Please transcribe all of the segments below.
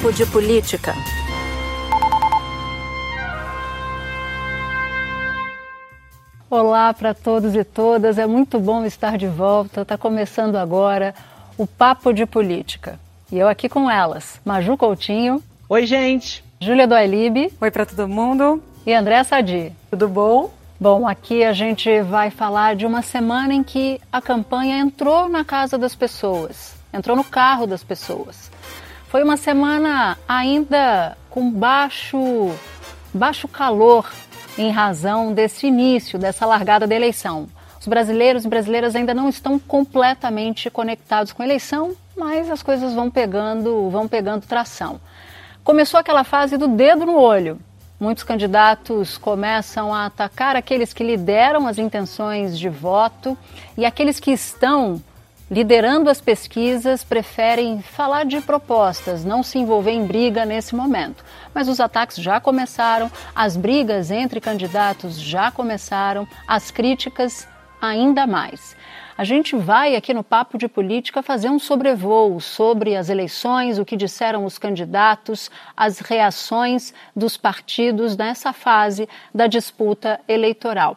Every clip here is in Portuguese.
Papo de Política. Olá para todos e todas, é muito bom estar de volta. Está começando agora o Papo de Política. E eu aqui com elas, Maju Coutinho. Oi, gente. Júlia Doailib. Oi para todo mundo. E André Sadi. Tudo bom? Bom, aqui a gente vai falar de uma semana em que a campanha entrou na casa das pessoas, entrou no carro das pessoas. Foi uma semana ainda com baixo, baixo calor em razão desse início, dessa largada da eleição. Os brasileiros e brasileiras ainda não estão completamente conectados com a eleição, mas as coisas vão pegando, vão pegando tração. Começou aquela fase do dedo no olho. Muitos candidatos começam a atacar aqueles que lideram as intenções de voto e aqueles que estão liderando as pesquisas preferem falar de propostas, não se envolver em briga nesse momento. Mas os ataques já começaram, as brigas entre candidatos já começaram, as críticas ainda mais. A gente vai aqui no Papo de Política fazer um sobrevoo sobre as eleições, o que disseram os candidatos, as reações dos partidos nessa fase da disputa eleitoral.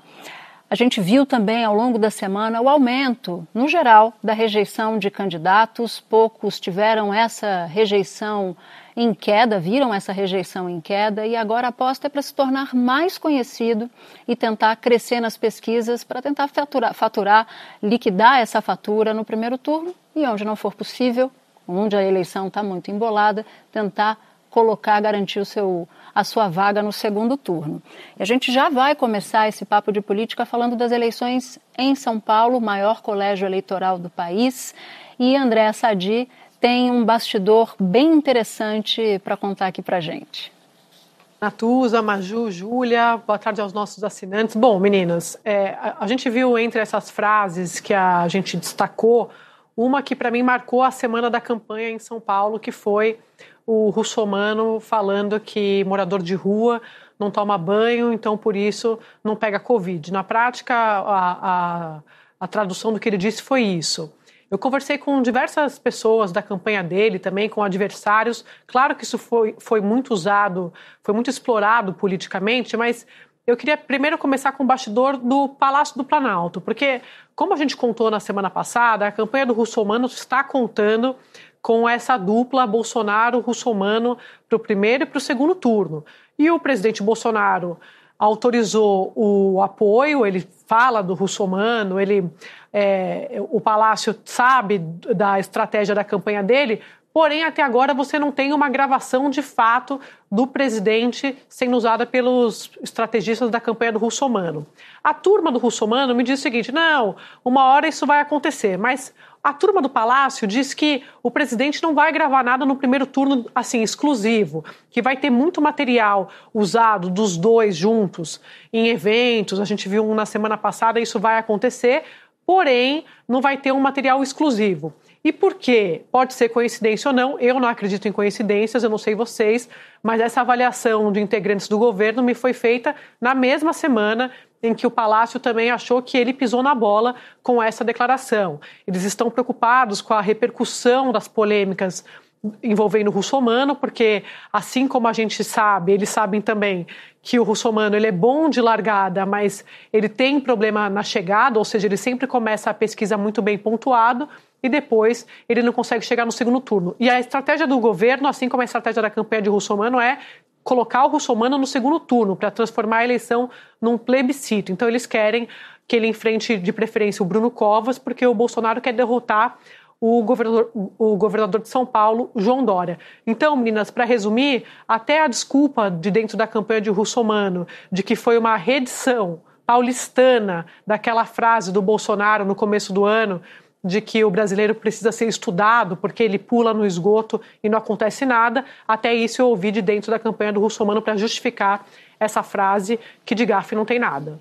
A gente viu também ao longo da semana o aumento, no geral, da rejeição de candidatos. Poucos tiveram essa rejeição em queda, viram essa rejeição em queda e agora a aposta é para se tornar mais conhecido e tentar crescer nas pesquisas para tentar faturar, faturar, liquidar essa fatura no primeiro turno e onde não for possível, onde a eleição está muito embolada, tentar colocar, garantir o seu, a sua vaga no segundo turno. E a gente já vai começar esse papo de política falando das eleições em São Paulo, maior colégio eleitoral do país. E André Sadi tem um bastidor bem interessante para contar aqui para gente. Natuza, Maju, Júlia, boa tarde aos nossos assinantes. Bom, meninas, é, a, a, gente viu entre essas frases que a gente destacou, uma que para mim marcou a semana da campanha em São Paulo, que foi o russomano falando que morador de rua não toma banho, então por isso não pega Covid. Na prática, a, a, a tradução do que ele disse foi isso. Eu conversei com diversas pessoas da campanha dele, também com adversários. Claro que isso foi, foi muito usado, foi muito explorado politicamente, mas eu queria primeiro começar com o bastidor do Palácio do Planalto, porque, como a gente contou na semana passada, a campanha do Russomano está contando com essa dupla Bolsonaro-Russomano para o primeiro e para o segundo turno. E o presidente Bolsonaro autorizou o apoio, ele fala do russomano, ele, é, o Palácio sabe da estratégia da campanha dele, porém até agora você não tem uma gravação de fato do presidente sendo usada pelos estrategistas da campanha do russomano. A turma do russomano me diz o seguinte, não, uma hora isso vai acontecer, mas a turma do Palácio diz que o presidente não vai gravar nada no primeiro turno assim exclusivo, que vai ter muito material usado dos dois juntos em eventos. A gente viu um na semana passada, isso vai acontecer, porém não vai ter um material exclusivo. E por quê? Pode ser coincidência ou não, eu não acredito em coincidências, eu não sei vocês, mas essa avaliação de integrantes do governo me foi feita na mesma semana em que o Palácio também achou que ele pisou na bola com essa declaração. Eles estão preocupados com a repercussão das polêmicas envolvendo o russomano, porque assim como a gente sabe, eles sabem também que o russomano ele é bom de largada, mas ele tem problema na chegada, ou seja, ele sempre começa a pesquisa muito bem pontuado e depois ele não consegue chegar no segundo turno. E a estratégia do governo, assim como a estratégia da campanha de russomano, é colocar o russomano no segundo turno, para transformar a eleição num plebiscito. Então, eles querem que ele enfrente de preferência o Bruno Covas, porque o Bolsonaro quer derrotar o governador, o governador de São Paulo, João Dória. Então, meninas, para resumir, até a desculpa de dentro da campanha de Russomano, de que foi uma redição paulistana daquela frase do Bolsonaro no começo do ano, de que o brasileiro precisa ser estudado porque ele pula no esgoto e não acontece nada. Até isso eu ouvi de dentro da campanha do Russomano para justificar essa frase que de gafe não tem nada.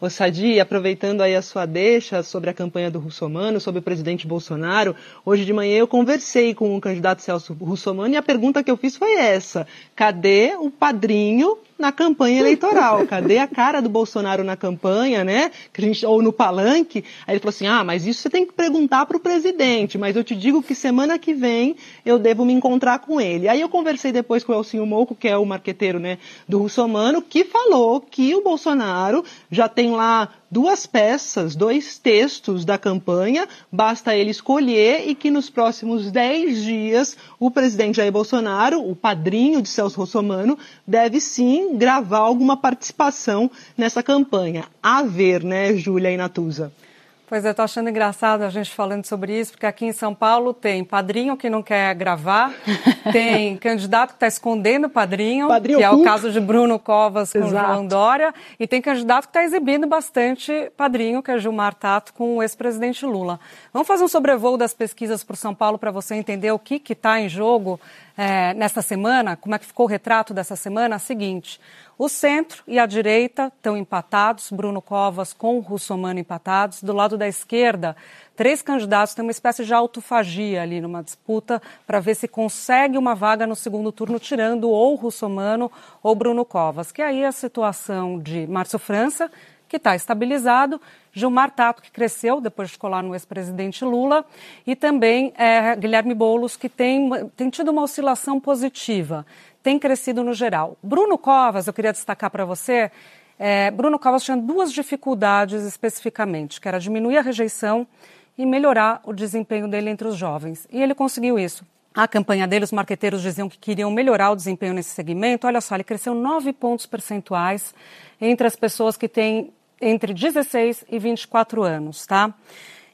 O Sadi, aproveitando aí a sua deixa sobre a campanha do Russomano, sobre o presidente Bolsonaro, hoje de manhã eu conversei com o candidato Celso Russomano e a pergunta que eu fiz foi essa: cadê o padrinho na campanha eleitoral. Cadê a cara do Bolsonaro na campanha, né? Que a gente, ou no palanque? Aí ele falou assim: ah, mas isso você tem que perguntar para o presidente, mas eu te digo que semana que vem eu devo me encontrar com ele. Aí eu conversei depois com o Elcinho Mouco, que é o marqueteiro né, do Russomano, que falou que o Bolsonaro já tem lá duas peças, dois textos da campanha, basta ele escolher e que nos próximos dez dias o presidente Jair Bolsonaro, o padrinho de Celso Russomano, deve sim gravar alguma participação nessa campanha. A ver, né, Júlia e Natuza? Pois é, tô achando engraçado a gente falando sobre isso, porque aqui em São Paulo tem padrinho que não quer gravar, tem candidato que está escondendo o padrinho, padrinho que é o caso de Bruno Covas com Exato. João Dória, e tem candidato que está exibindo bastante padrinho, que é Gilmar Tato com o ex-presidente Lula. Vamos fazer um sobrevoo das pesquisas para São Paulo para você entender o que está em jogo é, nesta semana, como é que ficou o retrato dessa semana? É seguinte, o centro e a direita estão empatados, Bruno Covas com Russomano empatados. Do lado da esquerda, três candidatos têm uma espécie de autofagia ali numa disputa para ver se consegue uma vaga no segundo turno, tirando ou Russomano ou Bruno Covas. Que aí é a situação de Márcio França, que está estabilizado, Gilmar Tato, que cresceu depois de colar no ex-presidente Lula, e também é, Guilherme Boulos, que tem, tem tido uma oscilação positiva tem crescido no geral. Bruno Covas, eu queria destacar para você, é, Bruno Covas tinha duas dificuldades especificamente, que era diminuir a rejeição e melhorar o desempenho dele entre os jovens. E ele conseguiu isso. A campanha dele, os marqueteiros diziam que queriam melhorar o desempenho nesse segmento. Olha só, ele cresceu nove pontos percentuais entre as pessoas que têm entre 16 e 24 anos, tá?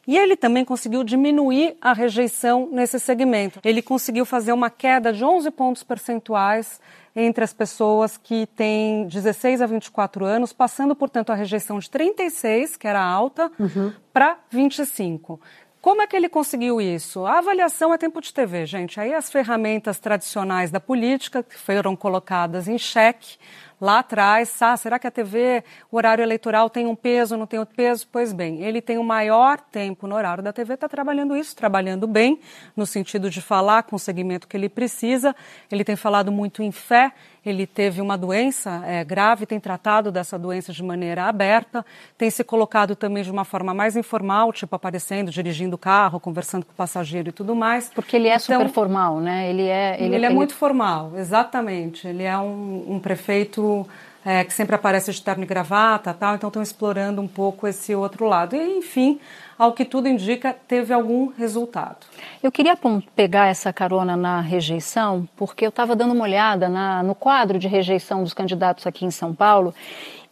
E ele também conseguiu diminuir a rejeição nesse segmento. Ele conseguiu fazer uma queda de 11 pontos percentuais entre as pessoas que têm 16 a 24 anos, passando, portanto, a rejeição de 36, que era alta, uhum. para 25. Como é que ele conseguiu isso? A avaliação é tempo de TV, gente. Aí as ferramentas tradicionais da política que foram colocadas em xeque lá atrás, ah, será que a TV, o horário eleitoral tem um peso, não tem outro peso? Pois bem, ele tem o maior tempo no horário da TV, está trabalhando isso, trabalhando bem, no sentido de falar com o segmento que ele precisa. Ele tem falado muito em fé, ele teve uma doença é, grave, tem tratado dessa doença de maneira aberta, tem se colocado também de uma forma mais informal, tipo aparecendo, dirigindo o carro, conversando com o passageiro e tudo mais. Porque ele é então, super formal, né? Ele é. Ele, ele é, é muito formal, exatamente. Ele é um, um prefeito. É, que sempre aparece de terno e gravata, tal, então estão explorando um pouco esse outro lado. E, enfim, ao que tudo indica, teve algum resultado. Eu queria pegar essa carona na rejeição, porque eu estava dando uma olhada na, no quadro de rejeição dos candidatos aqui em São Paulo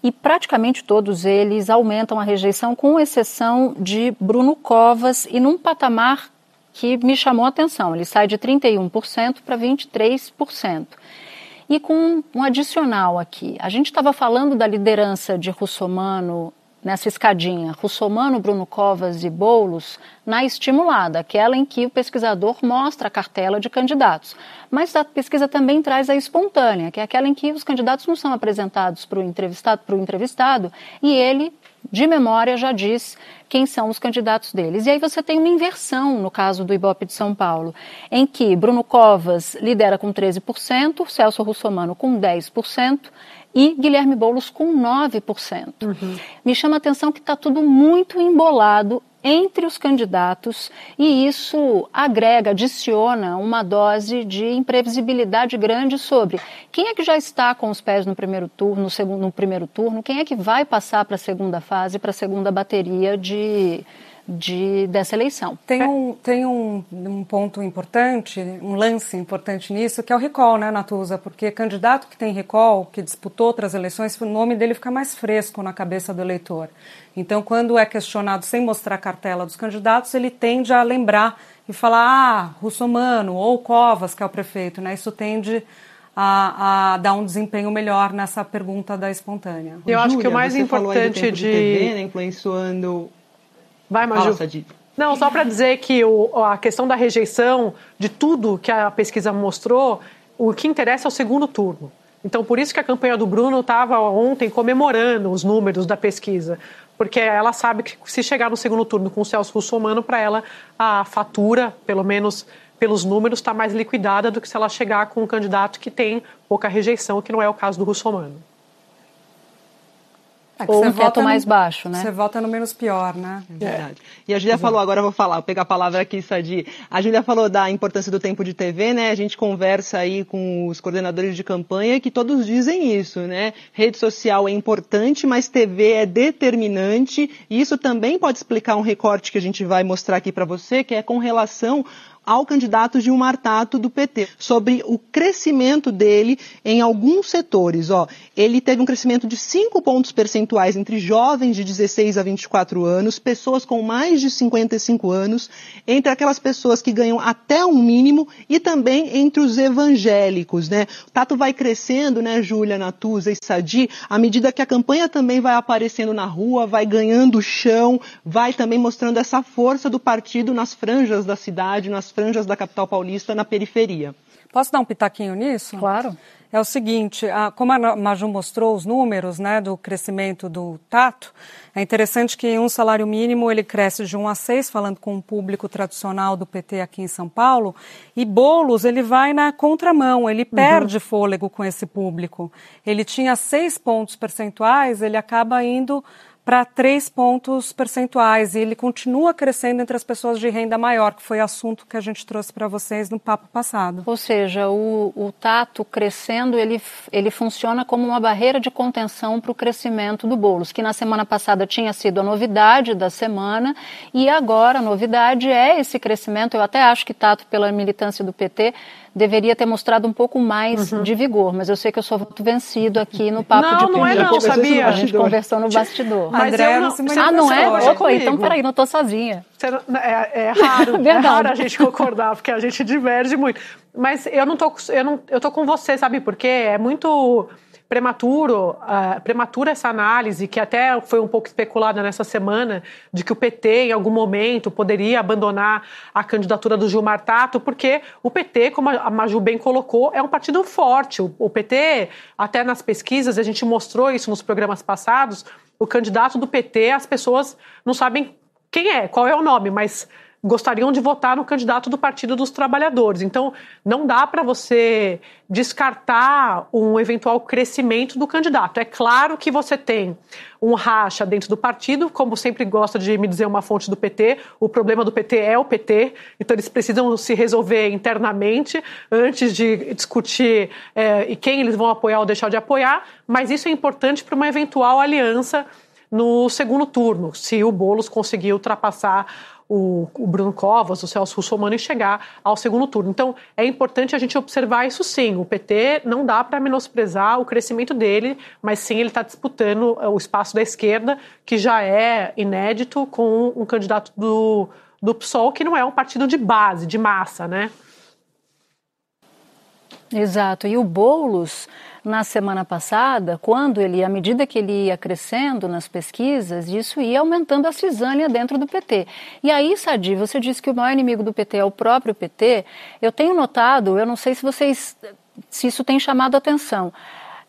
e praticamente todos eles aumentam a rejeição, com exceção de Bruno Covas e num patamar que me chamou a atenção. Ele sai de 31% para 23%. E com um adicional aqui, a gente estava falando da liderança de Russomano nessa escadinha, Russomano, Bruno Covas e Boulos, na estimulada, aquela em que o pesquisador mostra a cartela de candidatos. Mas a pesquisa também traz a espontânea, que é aquela em que os candidatos não são apresentados para o entrevistado, entrevistado e ele, de memória, já diz quem são os candidatos deles. E aí você tem uma inversão no caso do Ibope de São Paulo, em que Bruno Covas lidera com 13%, Celso Russomano com 10%, e Guilherme Boulos com 9%. Uhum. Me chama a atenção que está tudo muito embolado entre os candidatos e isso agrega, adiciona uma dose de imprevisibilidade grande sobre quem é que já está com os pés no primeiro turno, no, segundo, no primeiro turno, quem é que vai passar para a segunda fase, para a segunda bateria de de, dessa eleição. Tem, um, tem um, um, ponto importante, um lance importante nisso, que é o recall, né, Natuza? Porque candidato que tem recall, que disputou outras eleições, o nome dele fica mais fresco na cabeça do eleitor. Então, quando é questionado sem mostrar a cartela dos candidatos, ele tende a lembrar e falar, ah, Russomano ou Covas, que é o prefeito, né? Isso tende a, a, dar um desempenho melhor nessa pergunta da espontânea. Eu Júlia, acho que o mais importante de... de TV, né, influenciando Vai, Maju. De... Não, só para dizer que o, a questão da rejeição de tudo que a pesquisa mostrou, o que interessa é o segundo turno. Então, por isso que a campanha do Bruno estava ontem comemorando os números da pesquisa, porque ela sabe que se chegar no segundo turno com o Celso Russomano, para ela a fatura, pelo menos pelos números, está mais liquidada do que se ela chegar com um candidato que tem pouca rejeição, que não é o caso do Russomano. É Ou um teto mais baixo, né? Você vota no menos pior, né? É verdade. E a Julia falou, agora eu vou falar, vou pegar a palavra aqui, Sadi. A Julia falou da importância do tempo de TV, né? A gente conversa aí com os coordenadores de campanha que todos dizem isso, né? Rede social é importante, mas TV é determinante. E isso também pode explicar um recorte que a gente vai mostrar aqui para você, que é com relação ao candidato Gilmar Tato do PT, sobre o crescimento dele em alguns setores. Ó, ele teve um crescimento de 5 pontos percentuais entre jovens de 16 a 24 anos, pessoas com mais de 55 anos, entre aquelas pessoas que ganham até um mínimo e também entre os evangélicos, né? O Tato vai crescendo, né, Júlia, Natuza e Sadi, à medida que a campanha também vai aparecendo na rua, vai ganhando chão, vai também mostrando essa força do partido nas franjas da cidade, nas franjas da capital paulista na periferia. Posso dar um pitaquinho nisso? Claro. É o seguinte, a, como a Maju mostrou os números né, do crescimento do tato, é interessante que um salário mínimo ele cresce de 1 a 6, falando com o público tradicional do PT aqui em São Paulo, e Bolos ele vai na contramão, ele uhum. perde fôlego com esse público. Ele tinha 6 pontos percentuais, ele acaba indo para três pontos percentuais e ele continua crescendo entre as pessoas de renda maior, que foi assunto que a gente trouxe para vocês no papo passado. Ou seja, o, o tato crescendo, ele, ele funciona como uma barreira de contenção para o crescimento do Boulos, que na semana passada tinha sido a novidade da semana e agora a novidade é esse crescimento. Eu até acho que tato, pela militância do PT, deveria ter mostrado um pouco mais uhum. de vigor, mas eu sei que eu sou voto vencido aqui no papo não, de Não, não é não, sabia? A gente conversou no bastidor. Mas André, não, não, ah, não é? Opa, então peraí, não estou sozinha. É, é raro, é raro a gente concordar, porque a gente diverge muito. Mas eu não tô, eu não, eu tô com você, sabe por quê? É muito prematuro, uh, prematura essa análise, que até foi um pouco especulada nessa semana, de que o PT, em algum momento, poderia abandonar a candidatura do Gilmar Tato, porque o PT, como a Maju bem colocou, é um partido forte. O, o PT, até nas pesquisas, a gente mostrou isso nos programas passados, o candidato do PT, as pessoas não sabem quem é, qual é o nome, mas gostariam de votar no candidato do Partido dos Trabalhadores. Então, não dá para você descartar um eventual crescimento do candidato. É claro que você tem um racha dentro do partido, como sempre gosta de me dizer uma fonte do PT, o problema do PT é o PT, então eles precisam se resolver internamente antes de discutir é, quem eles vão apoiar ou deixar de apoiar, mas isso é importante para uma eventual aliança no segundo turno, se o Boulos conseguir ultrapassar o, o Bruno Covas, o Celso Russomano e chegar ao segundo turno. Então, é importante a gente observar isso sim. O PT não dá para menosprezar o crescimento dele, mas sim ele está disputando o espaço da esquerda, que já é inédito, com um candidato do, do PSOL, que não é um partido de base, de massa, né? Exato. E o Boulos na semana passada, quando ele, à medida que ele ia crescendo nas pesquisas, isso ia aumentando a cisânia dentro do PT. E aí, Sadi, você disse que o maior inimigo do PT é o próprio PT. Eu tenho notado, eu não sei se vocês, se isso tem chamado atenção.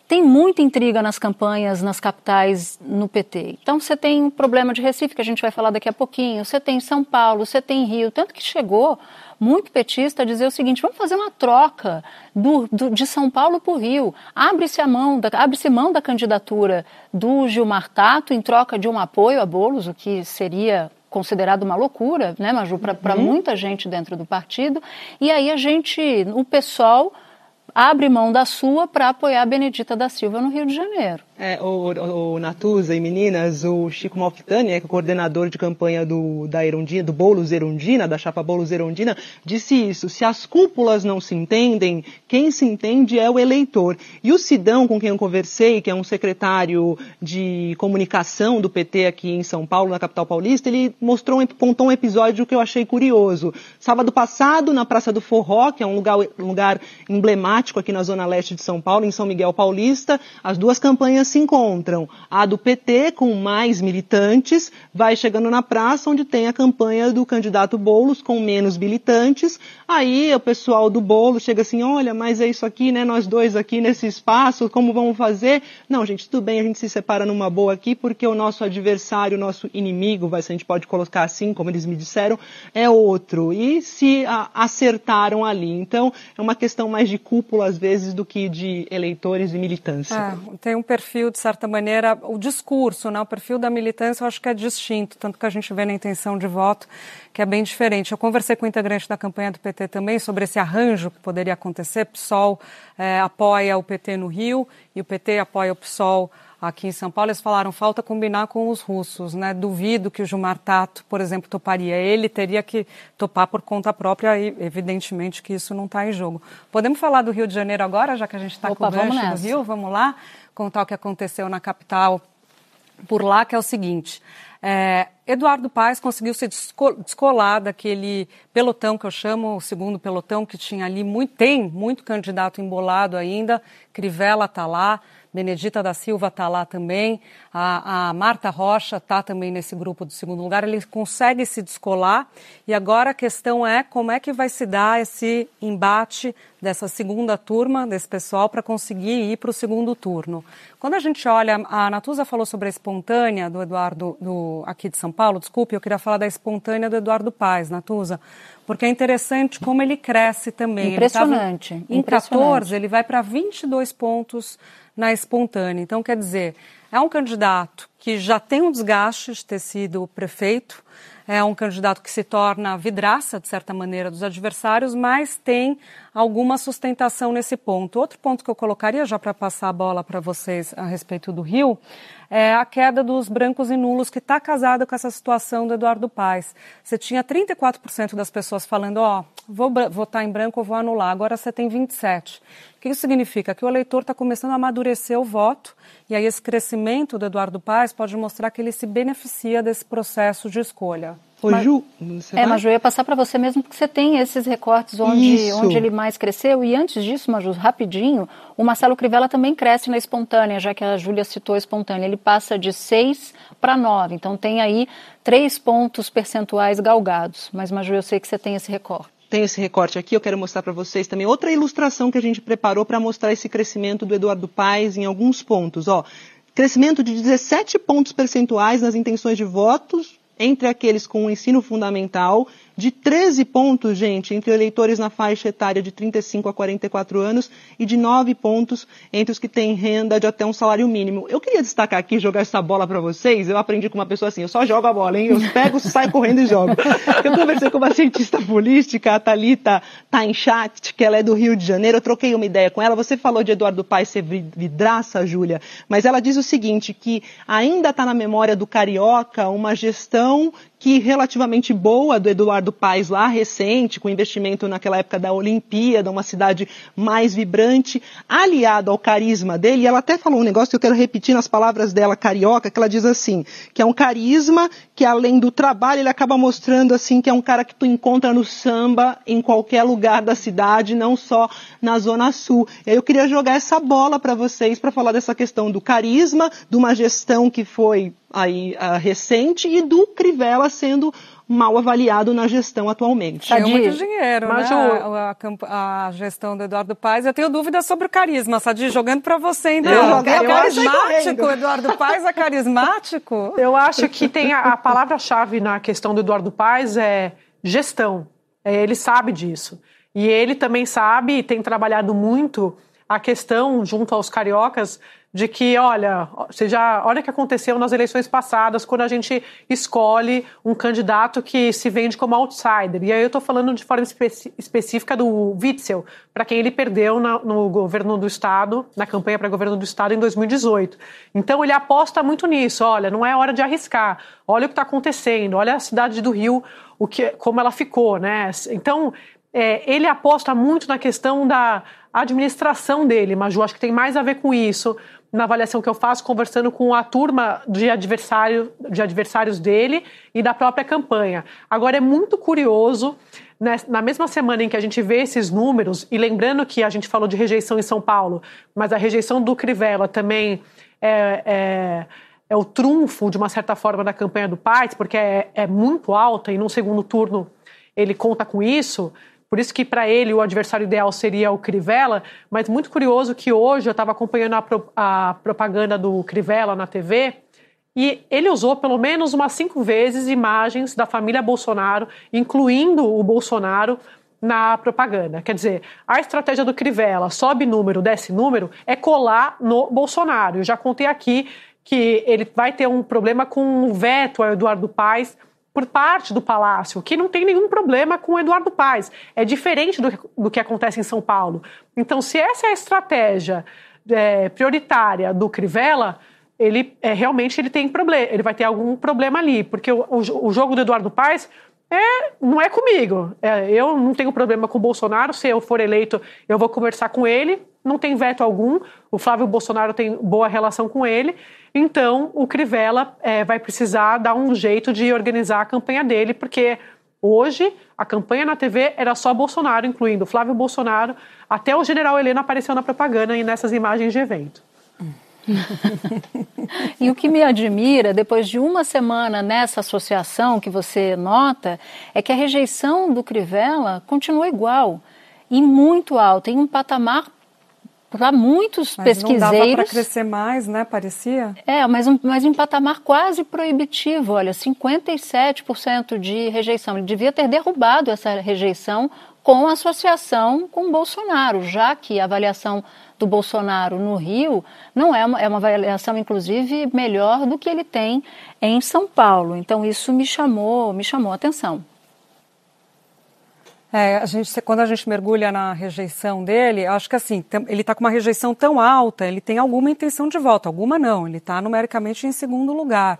Tem muita intriga nas campanhas, nas capitais, no PT. Então, você tem um problema de Recife, que a gente vai falar daqui a pouquinho, você tem São Paulo, você tem Rio, tanto que chegou muito petista a dizer o seguinte: vamos fazer uma troca do, do de São Paulo para o Rio. Abre-se a mão, abre-se mão da candidatura do Gilmar Tato em troca de um apoio a Bolos, o que seria considerado uma loucura, né, Maju, para uhum. muita gente dentro do partido. E aí a gente, o pessoal abre mão da sua para apoiar a Benedita da Silva no Rio de Janeiro. É, o, o, Natuza e meninas, o Chico Malfitani, é, é coordenador de campanha do, da Erundina, do Boulos Erundina, da chapa Boulos Erundina, disse isso, se as cúpulas não se entendem, quem se entende é o eleitor. E o Sidão, com quem eu conversei, que é um secretário de comunicação do PT aqui em São Paulo, na capital paulista, ele mostrou, contou um episódio que eu achei curioso. Sábado passado, na Praça do Forró, que é um lugar, um lugar emblemático, emblemático aqui na zona leste de São Paulo, em São Miguel Paulista. As duas campanhas se encontram. A do PT, com mais militantes, vai chegando na praça, onde tem a campanha do candidato Boulos, com menos militantes. Aí o pessoal do Boulos chega assim: olha, mas é isso aqui, né? Nós dois aqui nesse espaço, como vamos fazer? Não, gente, tudo bem, a gente se separa numa boa aqui, porque o nosso adversário, o nosso inimigo, vai, se a gente pode colocar assim, como eles me disseram, é outro. E se acertaram ali. Então, é uma questão mais de às vezes, do que de eleitores e militância. É, tem um perfil, de certa maneira, o discurso, né? o perfil da militância eu acho que é distinto, tanto que a gente vê na intenção de voto que é bem diferente. Eu conversei com o integrante da campanha do PT também sobre esse arranjo que poderia acontecer. PSOL é, apoia o PT no Rio e o PT apoia o PSOL aqui em São Paulo, eles falaram falta combinar com os russos, né? Duvido que o Gilmar Tato, por exemplo, toparia. Ele teria que topar por conta própria e, evidentemente, que isso não está em jogo. Podemos falar do Rio de Janeiro agora, já que a gente está com o gancho do Rio? Vamos lá contar o que aconteceu na capital por lá, que é o seguinte. É, Eduardo Paes conseguiu se descolar daquele pelotão que eu chamo, o segundo pelotão, que tinha ali muito, tem muito candidato embolado ainda. Crivella está lá, Benedita da Silva está lá também, a, a Marta Rocha está também nesse grupo do segundo lugar. Ele consegue se descolar e agora a questão é como é que vai se dar esse embate dessa segunda turma, desse pessoal, para conseguir ir para o segundo turno. Quando a gente olha, a Natuza falou sobre a espontânea do Eduardo, do, aqui de São Paulo, desculpe, eu queria falar da espontânea do Eduardo Paz, Natuza, porque é interessante como ele cresce também. Impressionante. Ele em impressionante. 14, ele vai para 22 pontos na espontânea. Então, quer dizer, é um candidato que já tem um desgaste de ter sido prefeito, é um candidato que se torna vidraça, de certa maneira, dos adversários, mas tem alguma sustentação nesse ponto. Outro ponto que eu colocaria, já para passar a bola para vocês a respeito do Rio, é a queda dos brancos e nulos, que está casada com essa situação do Eduardo Paes. Você tinha 34% das pessoas falando, ó, oh, vou votar em branco ou vou anular, agora você tem 27%. O que isso significa? Que o eleitor está começando a amadurecer o voto, e aí esse crescimento do Eduardo Paes pode mostrar que ele se beneficia desse processo de escolha. Ô, mas, Ju, você é, vai? mas eu ia passar para você mesmo, porque você tem esses recortes onde, onde ele mais cresceu. E antes disso, Maju, rapidinho, o Marcelo Crivella também cresce na espontânea, já que a Júlia citou a espontânea. Ele passa de 6 para 9. Então tem aí três pontos percentuais galgados. Mas, Maju, eu sei que você tem esse recorte tem esse recorte aqui, eu quero mostrar para vocês também outra ilustração que a gente preparou para mostrar esse crescimento do Eduardo Paes em alguns pontos. Ó, crescimento de 17 pontos percentuais nas intenções de votos entre aqueles com o ensino fundamental de 13 pontos, gente, entre eleitores na faixa etária de 35 a 44 anos e de 9 pontos entre os que têm renda de até um salário mínimo. Eu queria destacar aqui, jogar essa bola para vocês. Eu aprendi com uma pessoa assim, eu só jogo a bola, hein? Eu pego, saio correndo e jogo. Eu conversei com uma cientista política, a Thalita Tainchat, que ela é do Rio de Janeiro. Eu troquei uma ideia com ela. Você falou de Eduardo Paes ser vidraça, Júlia, mas ela diz o seguinte, que ainda está na memória do carioca uma gestão que relativamente boa do Eduardo Paes lá, recente, com investimento naquela época da Olimpíada, uma cidade mais vibrante, aliado ao carisma dele, e ela até falou um negócio que eu quero repetir nas palavras dela, carioca, que ela diz assim, que é um carisma que além do trabalho, ele acaba mostrando assim que é um cara que tu encontra no samba em qualquer lugar da cidade, não só na Zona Sul. E aí eu queria jogar essa bola para vocês para falar dessa questão do carisma, de uma gestão que foi aí uh, recente e do Crivella sendo mal avaliado na gestão atualmente. Tinha muito dinheiro, Mas né? O... A, a, a, gestão do Eduardo Paes. Eu tenho dúvidas sobre o carisma, Sadi, jogando para você então. Eu, é carismático, Eduardo Paes é carismático? Eu acho que tem a, a palavra-chave na questão do Eduardo Paes é gestão. É, ele sabe disso. E ele também sabe e tem trabalhado muito a questão junto aos cariocas de que, olha, você já, olha o que aconteceu nas eleições passadas, quando a gente escolhe um candidato que se vende como outsider. E aí eu estou falando de forma específica do Witzel, para quem ele perdeu na, no governo do Estado, na campanha para governo do Estado em 2018. Então ele aposta muito nisso, olha, não é hora de arriscar, olha o que está acontecendo, olha a cidade do Rio, o que, como ela ficou, né? Então, é, ele aposta muito na questão da administração dele, Maju, acho que tem mais a ver com isso, na avaliação que eu faço, conversando com a turma de, adversário, de adversários dele e da própria campanha. Agora, é muito curioso, né, na mesma semana em que a gente vê esses números, e lembrando que a gente falou de rejeição em São Paulo, mas a rejeição do Crivella também é, é, é o trunfo, de uma certa forma, da campanha do Paes, porque é, é muito alta e no segundo turno ele conta com isso. Por isso que para ele o adversário ideal seria o Crivella, mas muito curioso que hoje eu estava acompanhando a, pro, a, propaganda do Crivella na TV e ele usou pelo menos umas cinco vezes imagens da família Bolsonaro, incluindo o Bolsonaro, na propaganda. Quer dizer, a estratégia do Crivella, sobe número, desce número, é colar no Bolsonaro. Eu já contei aqui que ele vai ter um problema com o veto ao Eduardo Paes por parte do Palácio, que não tem nenhum problema com o Eduardo Paes. É diferente do, do que acontece em São Paulo. Então, se essa é a estratégia é, prioritária do Crivella, ele é, realmente ele tem problema, ele vai ter algum problema ali, porque o, o, o jogo do Eduardo Paes é, não é comigo. É, eu não tenho problema com o Bolsonaro. Se eu for eleito, eu vou conversar com ele. Não tem veto algum. O Flávio Bolsonaro tem boa relação com ele. Então, o Crivella é, vai precisar dar um jeito de organizar a campanha dele, porque hoje a campanha na TV era só Bolsonaro, incluindo Flávio Bolsonaro. Até o general Helena apareceu na propaganda e nessas imagens de evento. e o que me admira, depois de uma semana nessa associação que você nota, é que a rejeição do Crivella continua igual e muito alta, em um patamar para muitos mas pesquiseiros. Não dava para crescer mais, né? Parecia. É, mas um, mas um patamar quase proibitivo. Olha, 57% de rejeição. Ele devia ter derrubado essa rejeição com associação com Bolsonaro, já que a avaliação do Bolsonaro no Rio não é uma, é uma avaliação, inclusive, melhor do que ele tem em São Paulo. Então, isso me chamou, me chamou a atenção. É, a gente, quando a gente mergulha na rejeição dele, acho que assim, ele está com uma rejeição tão alta, ele tem alguma intenção de voto, alguma não, ele está numericamente em segundo lugar.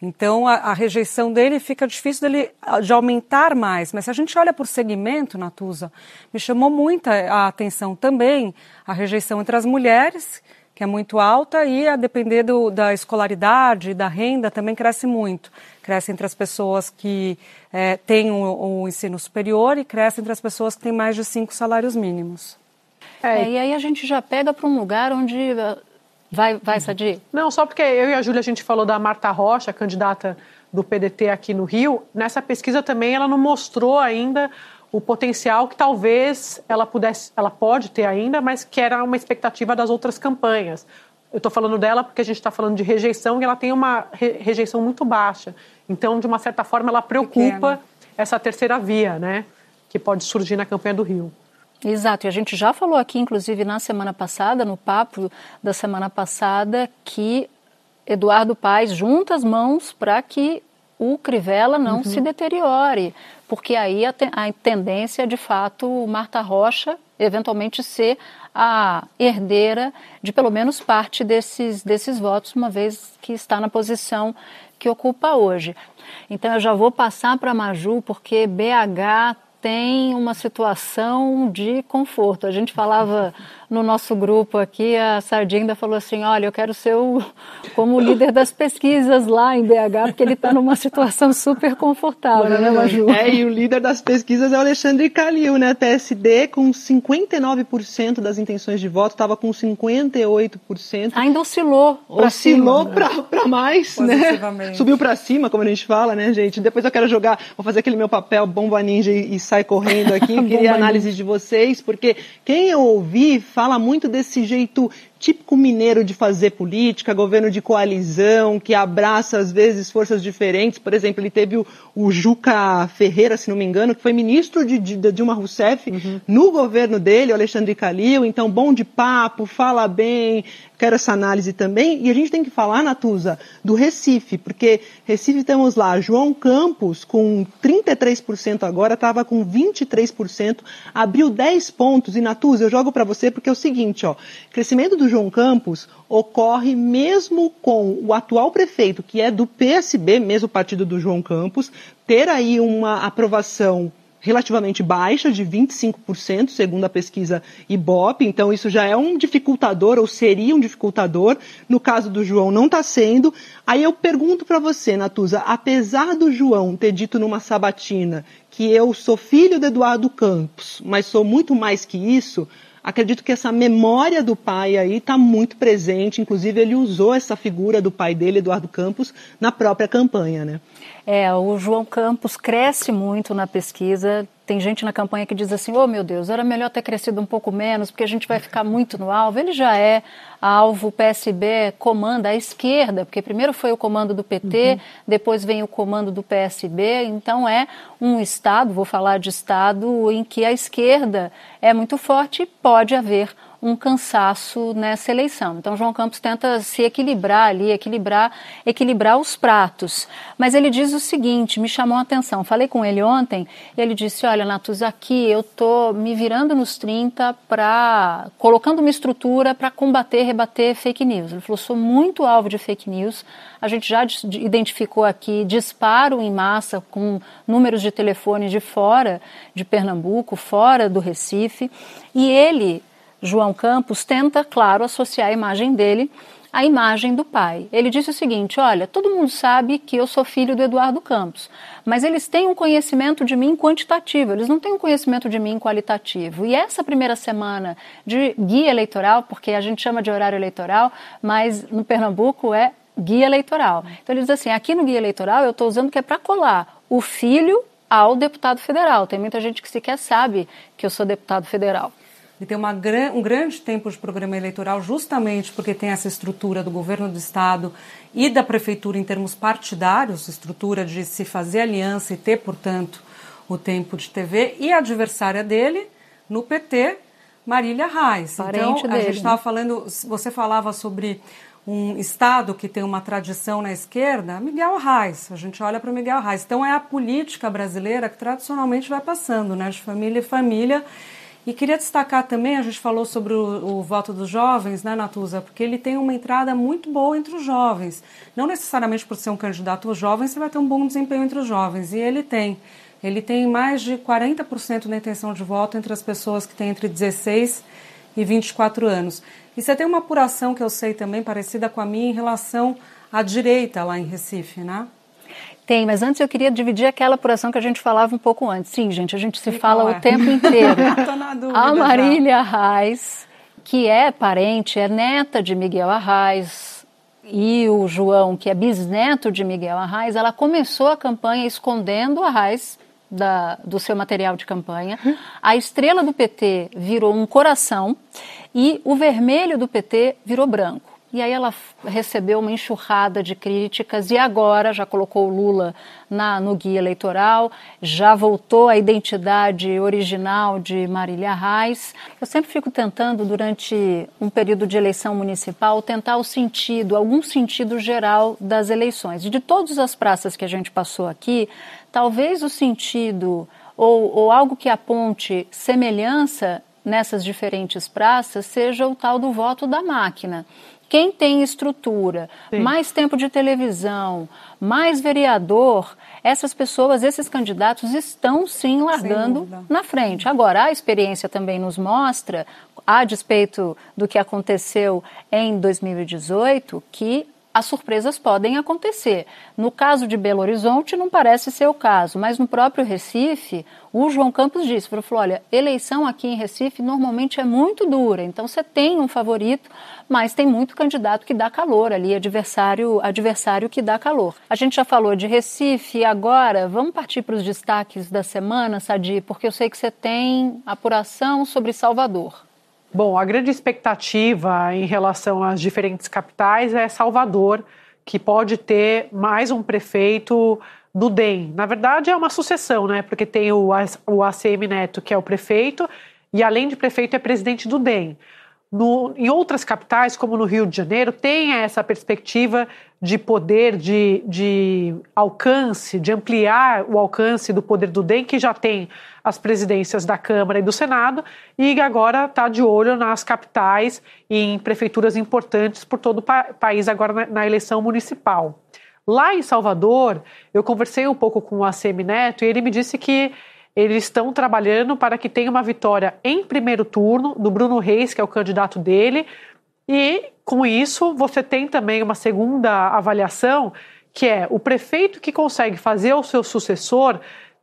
Então a, a, rejeição dele fica difícil dele, de aumentar mais. Mas se a gente olha por segmento, Natuza, me chamou muita a atenção também a rejeição entre as mulheres, que é muito alta, e a depender do, da escolaridade, da renda, também cresce muito. Cresce entre as pessoas que é, têm o, o, ensino superior e cresce entre as pessoas que têm mais de cinco salários mínimos. É, é e aí a gente já pega para um lugar onde. Uh, vai, vai, Sadi? Não, só porque eu e a Júlia a gente falou da Marta Rocha, candidata do PDT aqui no Rio. Nessa pesquisa também ela não mostrou ainda o potencial que talvez ela pudesse, ela pode ter ainda, mas que era uma expectativa das outras campanhas. Eu estou falando dela porque a gente está falando de rejeição e ela tem uma re rejeição muito baixa. Então, de uma certa forma, ela preocupa Pequena. essa terceira via, né, que pode surgir na campanha do Rio. Exato, e a gente já falou aqui, inclusive na semana passada, no papo da semana passada, que Eduardo Paes junta as mãos para que o Crivella não uhum. se deteriore, porque aí a, te, a tendência é, de fato, Marta Rocha eventualmente ser a herdeira de pelo menos parte desses, desses votos, uma vez que está na posição que ocupa hoje. Então eu já vou passar para Maju, porque BH tem uma situação de conforto. A gente falava no nosso grupo aqui, a Sardinha falou assim: olha, eu quero ser o, como líder das pesquisas lá em BH, porque ele está numa situação super confortável, né, Maju? É, e o líder das pesquisas é o Alexandre Calil, né? PSD com 59% das intenções de voto, estava com 58%. Ainda oscilou. Oscilou para mais, né? Subiu para cima, como a gente fala, né, gente? Depois eu quero jogar, vou fazer aquele meu papel bomba ninja e, e sai correndo aqui. Queria análise de vocês, porque quem eu ouvi fala muito desse jeito típico mineiro de fazer política, governo de coalizão, que abraça às vezes forças diferentes. Por exemplo, ele teve o, o Juca Ferreira, se não me engano, que foi ministro de, de, de Dilma Rousseff uhum. no governo dele, o Alexandre Calil. Então, bom de papo, fala bem, quero essa análise também. E a gente tem que falar, Natuza, do Recife, porque Recife temos lá João Campos com 33% agora, estava com 23%, abriu 10 pontos. E Natuza, eu jogo para você porque é o seguinte, ó, crescimento do João Campos ocorre mesmo com o atual prefeito, que é do PSB, mesmo partido do João Campos, ter aí uma aprovação relativamente baixa, de 25%, segundo a pesquisa Ibope, então isso já é um dificultador, ou seria um dificultador. No caso do João, não está sendo. Aí eu pergunto para você, Natuza, apesar do João ter dito numa sabatina que eu sou filho de Eduardo Campos, mas sou muito mais que isso, acredito que essa memória do pai aí está muito presente. Inclusive, ele usou essa figura do pai dele, Eduardo Campos, na própria campanha, né? É, o João Campos cresce muito na pesquisa. Tem gente na campanha que diz assim: oh meu Deus, era melhor ter crescido um pouco menos, porque a gente vai ficar muito no alvo. Ele já é alvo, o PSB comanda a esquerda, porque primeiro foi o comando do PT, uhum. depois vem o comando do PSB. Então é um Estado, vou falar de Estado, em que a esquerda é muito forte e pode haver um cansaço nessa eleição. Então João Campos tenta se equilibrar ali, equilibrar, equilibrar os pratos. Mas ele diz o seguinte, me chamou a atenção. Falei com ele ontem, ele disse: "Olha, Natus, aqui eu tô me virando nos 30 para colocando uma estrutura para combater, rebater fake news". Ele falou: "Sou muito alvo de fake news. A gente já identificou aqui disparo em massa com números de telefone de fora de Pernambuco, fora do Recife, e ele João Campos tenta, claro, associar a imagem dele à imagem do pai. Ele disse o seguinte: Olha, todo mundo sabe que eu sou filho do Eduardo Campos, mas eles têm um conhecimento de mim quantitativo, eles não têm um conhecimento de mim qualitativo. E essa primeira semana de guia eleitoral, porque a gente chama de horário eleitoral, mas no Pernambuco é guia eleitoral. Então ele diz assim: aqui no guia eleitoral eu estou usando que é para colar o filho ao deputado federal. Tem muita gente que sequer sabe que eu sou deputado federal e tem uma, um grande tempo de programa eleitoral justamente porque tem essa estrutura do governo do estado e da prefeitura em termos partidários, estrutura de se fazer aliança e ter, portanto, o tempo de TV, e a adversária dele no PT, Marília Reis. Parente então, dele, a gente estava falando, você falava sobre um estado que tem uma tradição na esquerda, Miguel Reis. A gente olha para Miguel Reis. Então é a política brasileira que tradicionalmente vai passando, né, de família em família e queria destacar também, a gente falou sobre o, o, voto dos jovens, né, Natuza, porque ele tem uma entrada muito boa entre os jovens. Não necessariamente por ser um candidato jovens, você vai ter um bom desempenho entre os jovens, e ele tem. Ele tem mais de 40% na intenção de voto entre as pessoas que têm entre 16 e 24 anos. E você tem uma apuração que eu sei também, parecida com a minha, em relação à direita lá em Recife, né? Tem, mas antes eu queria dividir aquela apuração que a gente falava um pouco antes. Sim, gente, a gente se fala é? o tempo inteiro. a Marília Arraes, que é parente, é neta de Miguel Arraes, e o João, que é bisneto de Miguel Arraes, ela começou a campanha escondendo Arraes da, do seu material de campanha. A estrela do PT virou um coração e o vermelho do PT virou branco. E aí ela recebeu uma enxurrada de críticas e agora já colocou o Lula na, no guia eleitoral, já voltou à identidade original de Marília Reis. Eu sempre fico tentando, durante um período de eleição municipal, tentar o sentido, algum sentido geral das eleições. E de todas as praças que a gente passou aqui, talvez o sentido ou, ou algo que aponte semelhança nessas diferentes praças seja o tal do voto da máquina. Quem tem estrutura, Sim. mais tempo de televisão, mais vereador, essas pessoas, esses candidatos estão sim largando na frente. Agora, a experiência também nos mostra, a despeito do que aconteceu em 2018, que as surpresas podem acontecer. No caso de Belo Horizonte, não parece ser o caso, mas no próprio Recife, o João Campos disse: falou, olha, eleição aqui em Recife normalmente é muito dura, então você tem um favorito, mas tem muito candidato que dá calor ali, adversário, adversário que dá calor. A gente já falou de Recife, agora vamos partir para os destaques da semana, Sadi, porque eu sei que você tem apuração sobre Salvador. Bom, a grande expectativa em relação às diferentes capitais é Salvador, que pode ter mais um prefeito do DEM. Na verdade, é uma sucessão, né? Porque tem o, ACM Neto, que é o prefeito, e além de prefeito, é presidente do DEM. No, em outras capitais, como no Rio de Janeiro, tem essa perspectiva de poder, de, de alcance, de ampliar o alcance do poder do DEM, que já tem as presidências da Câmara e do Senado, e agora está de olho nas capitais e em prefeituras importantes por todo o pa país, agora na, na eleição municipal. Lá em Salvador, eu conversei um pouco com o ACM Neto e ele me disse que eles estão trabalhando para que tenha uma vitória em primeiro turno do Bruno Reis, que é o candidato dele, e com isso você tem também uma segunda avaliação, que é o prefeito que consegue fazer o seu sucessor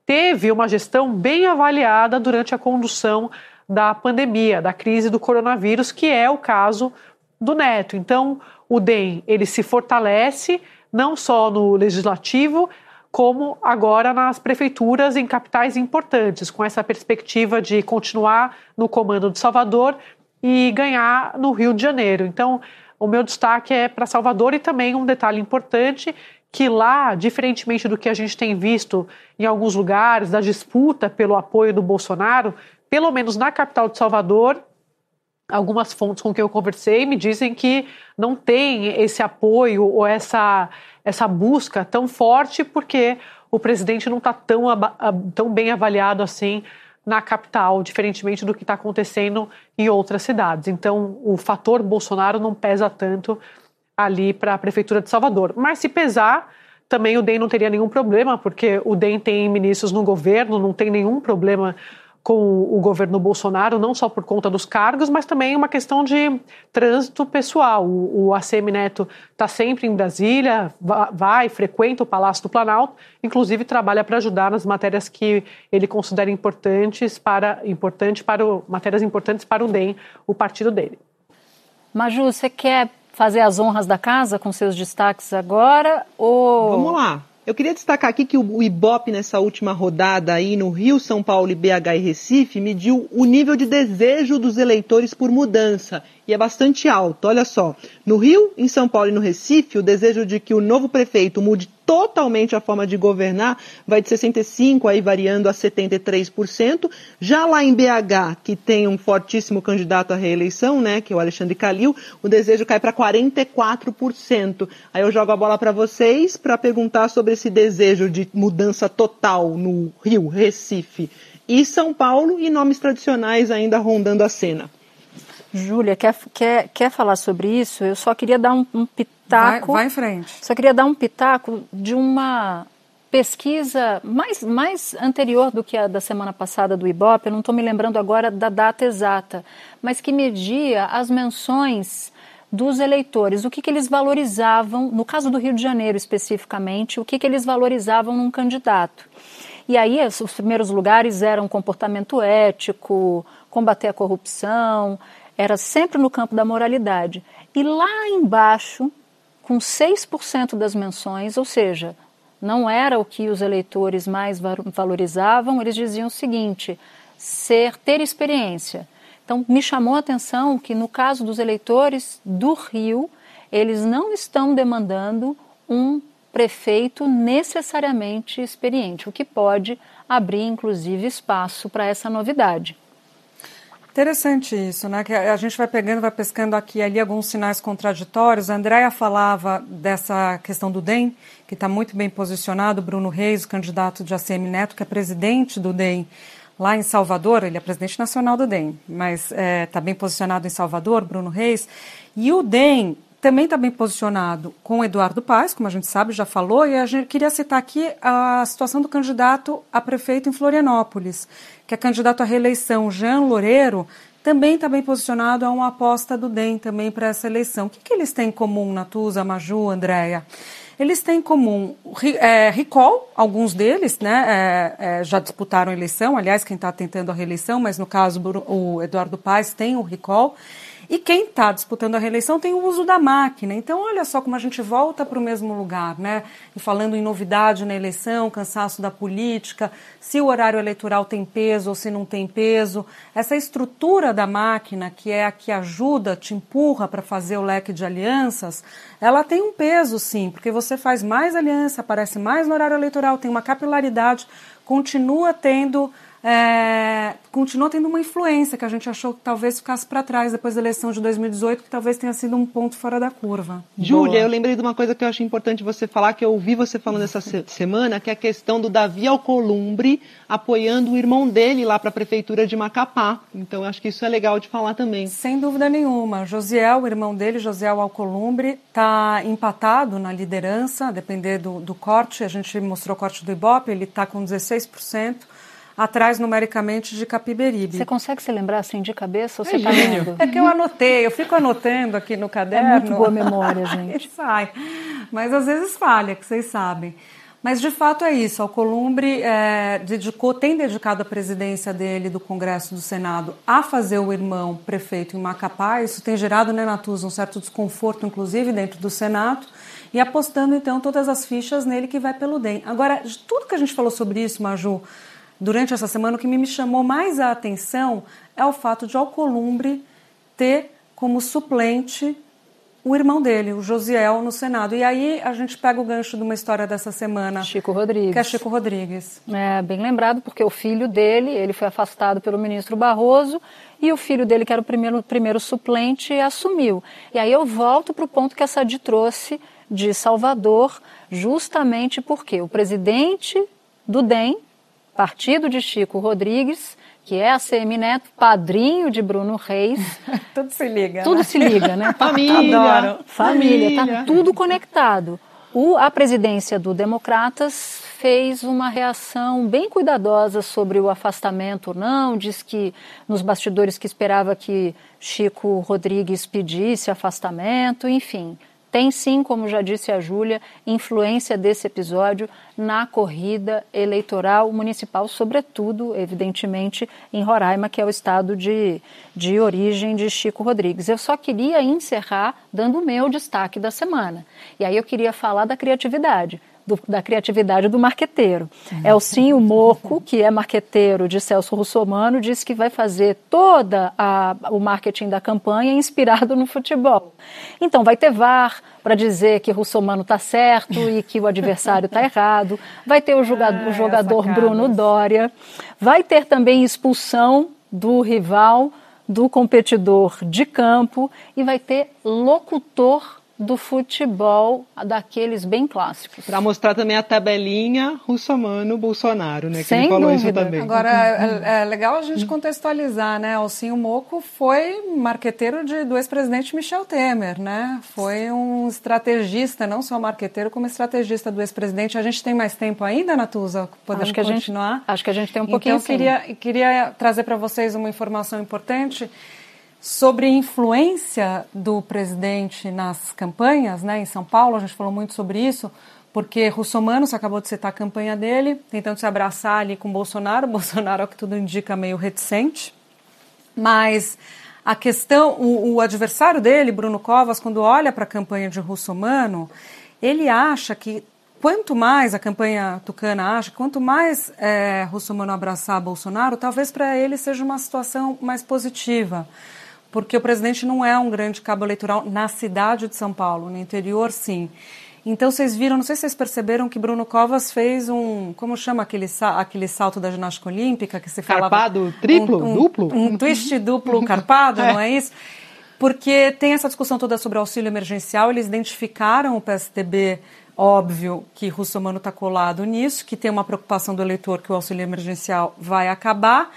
teve uma gestão bem avaliada durante a condução da pandemia, da crise do coronavírus, que é o caso do Neto. Então, o DEM ele se fortalece não só no legislativo, como agora nas prefeituras em capitais importantes, com essa perspectiva de continuar no comando de Salvador e ganhar no Rio de Janeiro. Então, o meu destaque é para Salvador e também um detalhe importante que lá, diferentemente do que a gente tem visto em alguns lugares da disputa pelo apoio do Bolsonaro, pelo menos na capital de Salvador, algumas fontes com quem eu conversei me dizem que não tem esse apoio ou essa, essa busca tão forte porque o presidente não está tão, tão bem avaliado assim na capital, diferentemente do que está acontecendo em outras cidades. Então, o fator Bolsonaro não pesa tanto ali para a prefeitura de Salvador. Mas se pesar, também o DEM não teria nenhum problema, porque o DEM tem ministros no governo, não tem nenhum problema com o governo Bolsonaro, não só por conta dos cargos, mas também uma questão de trânsito pessoal. O, o ACM Neto está sempre em Brasília, vai, frequenta o Palácio do Planalto, inclusive trabalha para ajudar nas matérias que ele considera importantes para, importante para o, matérias importantes para o DEM, o partido dele. Maju, você quer fazer as honras da casa com seus destaques agora? Ou... Vamos lá. Eu queria destacar aqui que o Ibope, nessa última rodada aí no Rio, São Paulo, BH e Recife, mediu o nível de desejo dos eleitores por mudança. É bastante alto. Olha só. No Rio, em São Paulo e no Recife, o desejo de que o novo prefeito mude totalmente a forma de governar vai de 65% aí variando a 73%. Já lá em BH, que tem um fortíssimo candidato à reeleição, né, que é o Alexandre Calil, o desejo cai para 44%. Aí eu jogo a bola para vocês para perguntar sobre esse desejo de mudança total no Rio, Recife e São Paulo e nomes tradicionais ainda rondando a cena. Júlia, quer, quer, quer falar sobre isso? Eu só queria dar um, um pitaco. Vai, vai em frente. Só queria dar um pitaco de uma pesquisa mais, mais anterior do que a da semana passada do Ibope, eu não estou me lembrando agora da data exata, mas que media as menções dos eleitores, o que, que eles valorizavam, no caso do Rio de Janeiro especificamente, o que, que eles valorizavam num candidato. E aí os primeiros lugares eram comportamento ético, combater a corrupção, era sempre no campo da moralidade. E lá embaixo, com 6% das menções, ou seja, não era o que os eleitores mais valorizavam, eles diziam o seguinte: ser, ter experiência. Então, me chamou a atenção que no caso dos eleitores do Rio, eles não estão demandando um prefeito necessariamente experiente, o que pode abrir, inclusive, espaço para essa novidade. Interessante isso, né? Que a gente vai pegando, vai pescando aqui e ali alguns sinais contraditórios. A Andrea falava dessa questão do DEM, que está muito bem posicionado. Bruno Reis, candidato de ACM Neto, que é presidente do DEM lá em Salvador, ele é presidente nacional do DEM, mas está é, tá bem posicionado em Salvador, Bruno Reis. E o DEM também está bem posicionado com o Eduardo Paes, como a gente sabe, já falou, e a gente queria citar aqui a situação do candidato a prefeito em Florianópolis, que é candidato à reeleição, Jean Loureiro, também está bem posicionado a uma aposta do DEM também para essa eleição. O que, que eles têm em comum, Natuza, Maju, Andréia? Eles têm em comum é, recall, alguns deles né, é, é, já disputaram a eleição, aliás, quem está tentando a reeleição, mas no caso o Eduardo Paes tem o recall. E quem está disputando a reeleição tem o uso da máquina. Então, olha só como a gente volta para o mesmo lugar, né? E falando em novidade na eleição, cansaço da política, se o horário eleitoral tem peso ou se não tem peso. Essa estrutura da máquina, que é a que ajuda, te empurra para fazer o leque de alianças, ela tem um peso, sim, porque você faz mais aliança, aparece mais no horário eleitoral, tem uma capilaridade, continua tendo é, continua tendo uma influência que a gente achou que talvez ficasse para trás depois da eleição de 2018, que talvez tenha sido um ponto fora da curva. Júlia, eu lembrei de uma coisa que eu acho importante você falar, que eu ouvi você falando essa se semana, que é a questão do Davi Alcolumbre apoiando o irmão dele lá para a prefeitura de Macapá. Então, eu acho que isso é legal de falar também. Sem dúvida nenhuma. Josiel, o irmão dele, Josiel Alcolumbre, está empatado na liderança, a depender do, do corte. A gente mostrou o corte do Ibope, ele está com 16%. Atrás numericamente de Capiberibe. Você consegue se lembrar assim de cabeça ou você está lendo? É que eu anotei, eu fico anotando aqui no caderno. É muito boa memória, gente. sai. Mas às vezes falha, que vocês sabem. Mas de fato é isso. Alcolumbre é, dedicou, tem dedicado a presidência dele do Congresso do Senado a fazer o irmão prefeito em Macapá. Isso tem gerado, né, Natuza, um certo desconforto, inclusive dentro do Senado. E apostando então todas as fichas nele que vai pelo DEM. Agora, de tudo que a gente falou sobre isso, Maju, durante essa semana, o que me chamou mais a atenção é o fato de Alcolumbre ter como suplente o irmão dele, o Josiel, no Senado. E aí a gente pega o gancho de uma história dessa semana. Chico Rodrigues. Que é Chico Rodrigues. É, bem lembrado, porque o filho dele, ele foi afastado pelo ministro Barroso e o filho dele, que era o primeiro, primeiro suplente, assumiu. E aí eu volto para o ponto que a Sadi trouxe de Salvador, justamente porque o presidente do DEM, partido de Chico Rodrigues, que é a CM Neto, padrinho de Bruno Reis. tudo se liga. Tudo né? se liga, né? Família. Adoro. Família, tá tudo conectado. O, a presidência do Democratas fez uma reação bem cuidadosa sobre o afastamento ou não, diz que nos bastidores que esperava que Chico Rodrigues pedisse afastamento, enfim. Tem sim, como já disse a Júlia, influência desse episódio na corrida eleitoral municipal, sobretudo, evidentemente, em Roraima, que é o estado de, de origem de Chico Rodrigues. Eu só queria encerrar dando o meu destaque da semana. E aí eu queria falar da criatividade do, da criatividade do marqueteiro. Uhum. Elcinho Moco, que é marqueteiro de Celso Russomano, disse que vai fazer toda a, o marketing da campanha inspirado no futebol. Então vai ter VAR para dizer que Russomano está certo e que o adversário está errado. Vai ter o jogador, ah, o jogador Bruno Dória. Vai ter também expulsão do rival, do competidor de campo e vai ter locutor do futebol daqueles bem clássicos. Para mostrar também a tabelinha russomano Bolsonaro, né? Que Sem ele falou dúvida. isso também. Agora é, é, legal a gente contextualizar, né? Alcinho Moco foi marqueteiro de, do ex-presidente Michel Temer, né? Foi um estrategista, não só marqueteiro, como estrategista do ex-presidente. A gente tem mais tempo ainda, Natuza? Podemos acho que continuar? Gente, acho que a gente tem um pouquinho. Então, eu queria, queria trazer para vocês uma informação importante sobre influência do presidente nas campanhas, né, em São Paulo, a gente falou muito sobre isso, porque Russomano, você acabou de citar a campanha dele, tentando se abraçar ali com Bolsonaro, Bolsonaro, é o que tudo indica, meio reticente, mas a questão, o, o adversário dele, Bruno Covas, quando olha para a campanha de Russomano, ele acha que quanto mais a campanha tucana acha, quanto mais é, Russomano abraçar Bolsonaro, talvez para ele seja uma situação mais positiva porque o presidente não é um grande cabo eleitoral na cidade de São Paulo, no interior sim. Então vocês viram, não sei se vocês perceberam que Bruno Covas fez um, como chama aquele, aquele salto da ginástica olímpica que se falava? Carpado triplo, um, um, duplo? Um twist duplo carpado, é. não é isso? Porque tem essa discussão toda sobre auxílio emergencial, eles identificaram o PSDB óbvio que Russomano está colado nisso, que tem uma preocupação do eleitor que o auxílio emergencial vai acabar.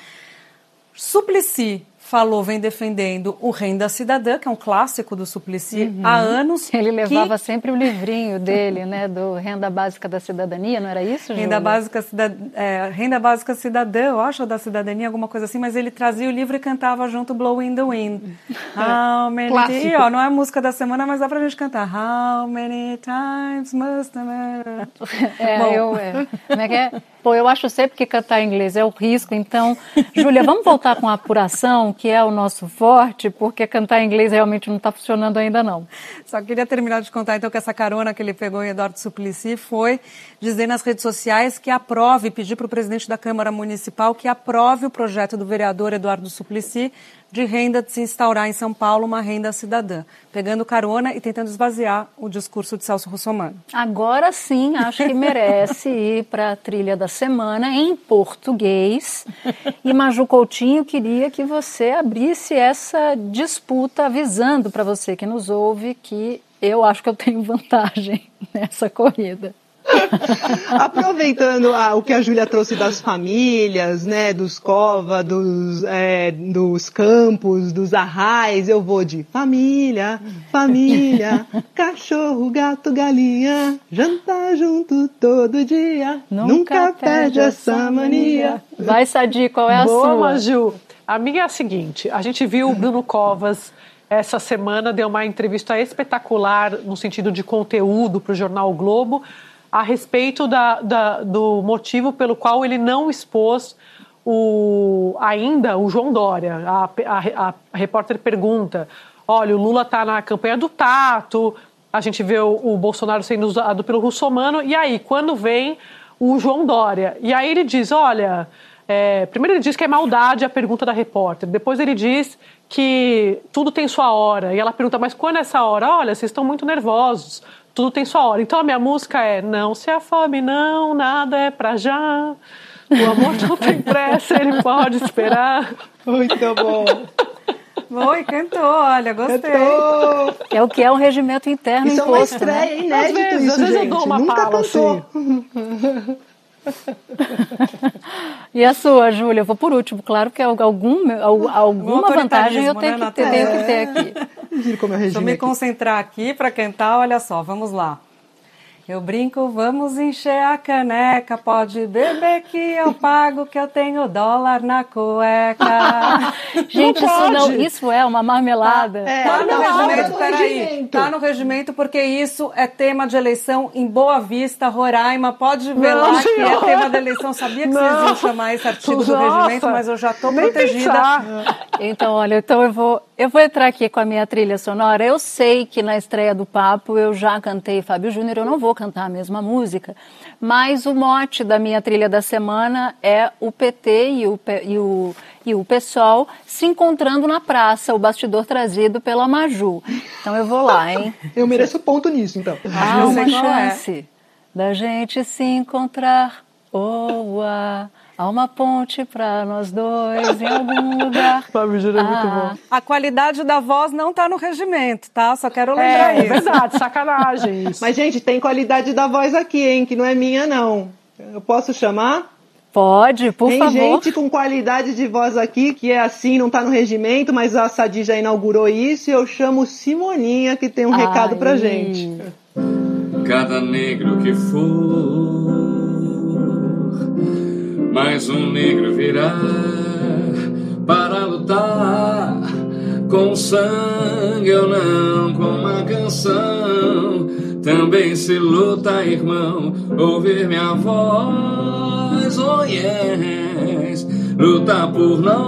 Suplicy falou, vem defendendo o Renda Cidadã, que é um clássico do Suplicy uhum. há anos. Ele levava que... sempre o livrinho dele, né, do Renda Básica da Cidadania, não era isso, Júlia? Renda Básica, Cidad... é, Renda Básica Cidadã, eu acho, da Cidadania, alguma coisa assim, mas ele trazia o livro e cantava junto Blowing the Wind. How many... Clássico. E, ó, não é a música da semana, mas dá pra gente cantar. How many times must a man... É, Bom. eu... É. Como é que é? Pô, eu acho sempre que cantar em inglês é o risco. Então, Júlia, vamos voltar com a apuração, que é o nosso forte, porque cantar em inglês realmente não está funcionando ainda não. Só queria terminar de contar então que essa carona que ele pegou em Eduardo Suplicy foi dizer nas redes sociais que aprove, pedir para o presidente da Câmara Municipal que aprove o projeto do vereador Eduardo Suplicy de renda de se instaurar em São Paulo uma renda cidadã, pegando carona e tentando esvaziar o discurso de Celso Russomano. Agora sim, acho que merece ir para a trilha da semana em português. E Maju Coutinho queria que você abrisse essa disputa avisando para você que nos ouve que eu acho que eu tenho vantagem nessa corrida. Aproveitando o que a Júlia trouxe das famílias, né, dos cova, dos, é, dos campos, dos arrais, eu vou de família, família, cachorro, gato, galinha, jantar junto todo dia, nunca, nunca perde essa mania. Vai, Sadi, qual é a Boa, sua? Maju. A minha é a seguinte, a gente viu o Bruno Covas essa semana deu uma entrevista espetacular no sentido de conteúdo para o jornal o Globo a respeito da, da, do motivo pelo qual ele não expôs o, ainda o João Dória. A, a, a repórter pergunta: olha, o Lula está na campanha do tato, a gente vê o, o, Bolsonaro sendo usado pelo russomano, e aí, quando vem o João Dória? E aí ele diz: olha. É, primeiro ele diz que é maldade a pergunta da repórter, depois ele diz que tudo tem sua hora. E ela pergunta, mas quando é essa hora? Olha, vocês estão muito nervosos tudo tem sua hora. Então a minha música é Não se afobe, não, nada é pra já. O amor não tem pressa, ele pode esperar. Muito bom. Oi, cantou, olha, gostei. Cantou. É o que é um regimento interno isso imposto, é uma né? estreia, né? inédito às vezes, isso, às vezes gente. eu dou uma Nunca pala cantou. assim. e a sua, Júlia? Eu vou por último, claro que algum, alguma vantagem eu tenho, né, que ter, tenho que ter aqui. Como é Deixa eu me concentrar aqui para cantar, olha só, vamos lá. Eu brinco, vamos encher a caneca, pode beber que eu pago, que eu tenho dólar na cueca. Gente, não isso, não, isso é uma marmelada. Tá, é, tá no não, regimento, peraí. Tá no regimento porque isso é tema de eleição em Boa Vista, Roraima. Pode ver lá senhora. que é tema de eleição. Sabia que vocês iam chamar esse artigo Nossa, do regimento, mas eu já tô protegida. Pensar. Então, olha, então eu vou, eu vou entrar aqui com a minha trilha sonora. Eu sei que na estreia do Papo eu já cantei Fábio Júnior, eu não vou cantar a mesma música, mas o mote da minha trilha da semana é o PT e o, e o, e o PSOL se encontrando na praça, o bastidor trazido pela Maju. Então eu vou lá, hein? Eu mereço ponto nisso, então. Há uma é. chance é. da gente se encontrar. Oh, ah. Há uma ponte para nós dois em algum lugar. Fábio Júnior é muito ah. bom. A qualidade da voz não está no regimento, tá? Só quero lembrar é, isso. É verdade, sacanagem isso. Mas, gente, tem qualidade da voz aqui, hein? Que não é minha, não. Eu posso chamar? Pode, por tem favor. Tem gente com qualidade de voz aqui que é assim, não está no regimento, mas a Sadi já inaugurou isso e eu chamo Simoninha que tem um Ai. recado pra gente. Cada negro que for mais um negro virá para lutar com sangue ou não, com uma canção. Também se luta, irmão, ouvir minha voz, oh yes, lutar por nós.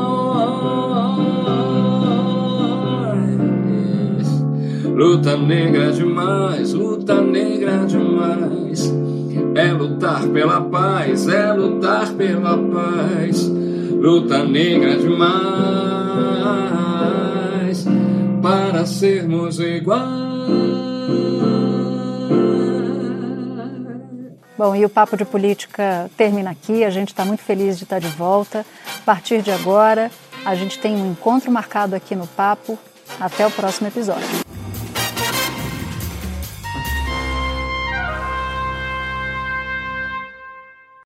Luta negra demais, luta negra demais. É lutar pela paz, é lutar pela paz. Luta negra demais para sermos iguais. Bom, e o Papo de Política termina aqui. A gente está muito feliz de estar de volta. A partir de agora, a gente tem um encontro marcado aqui no Papo. Até o próximo episódio.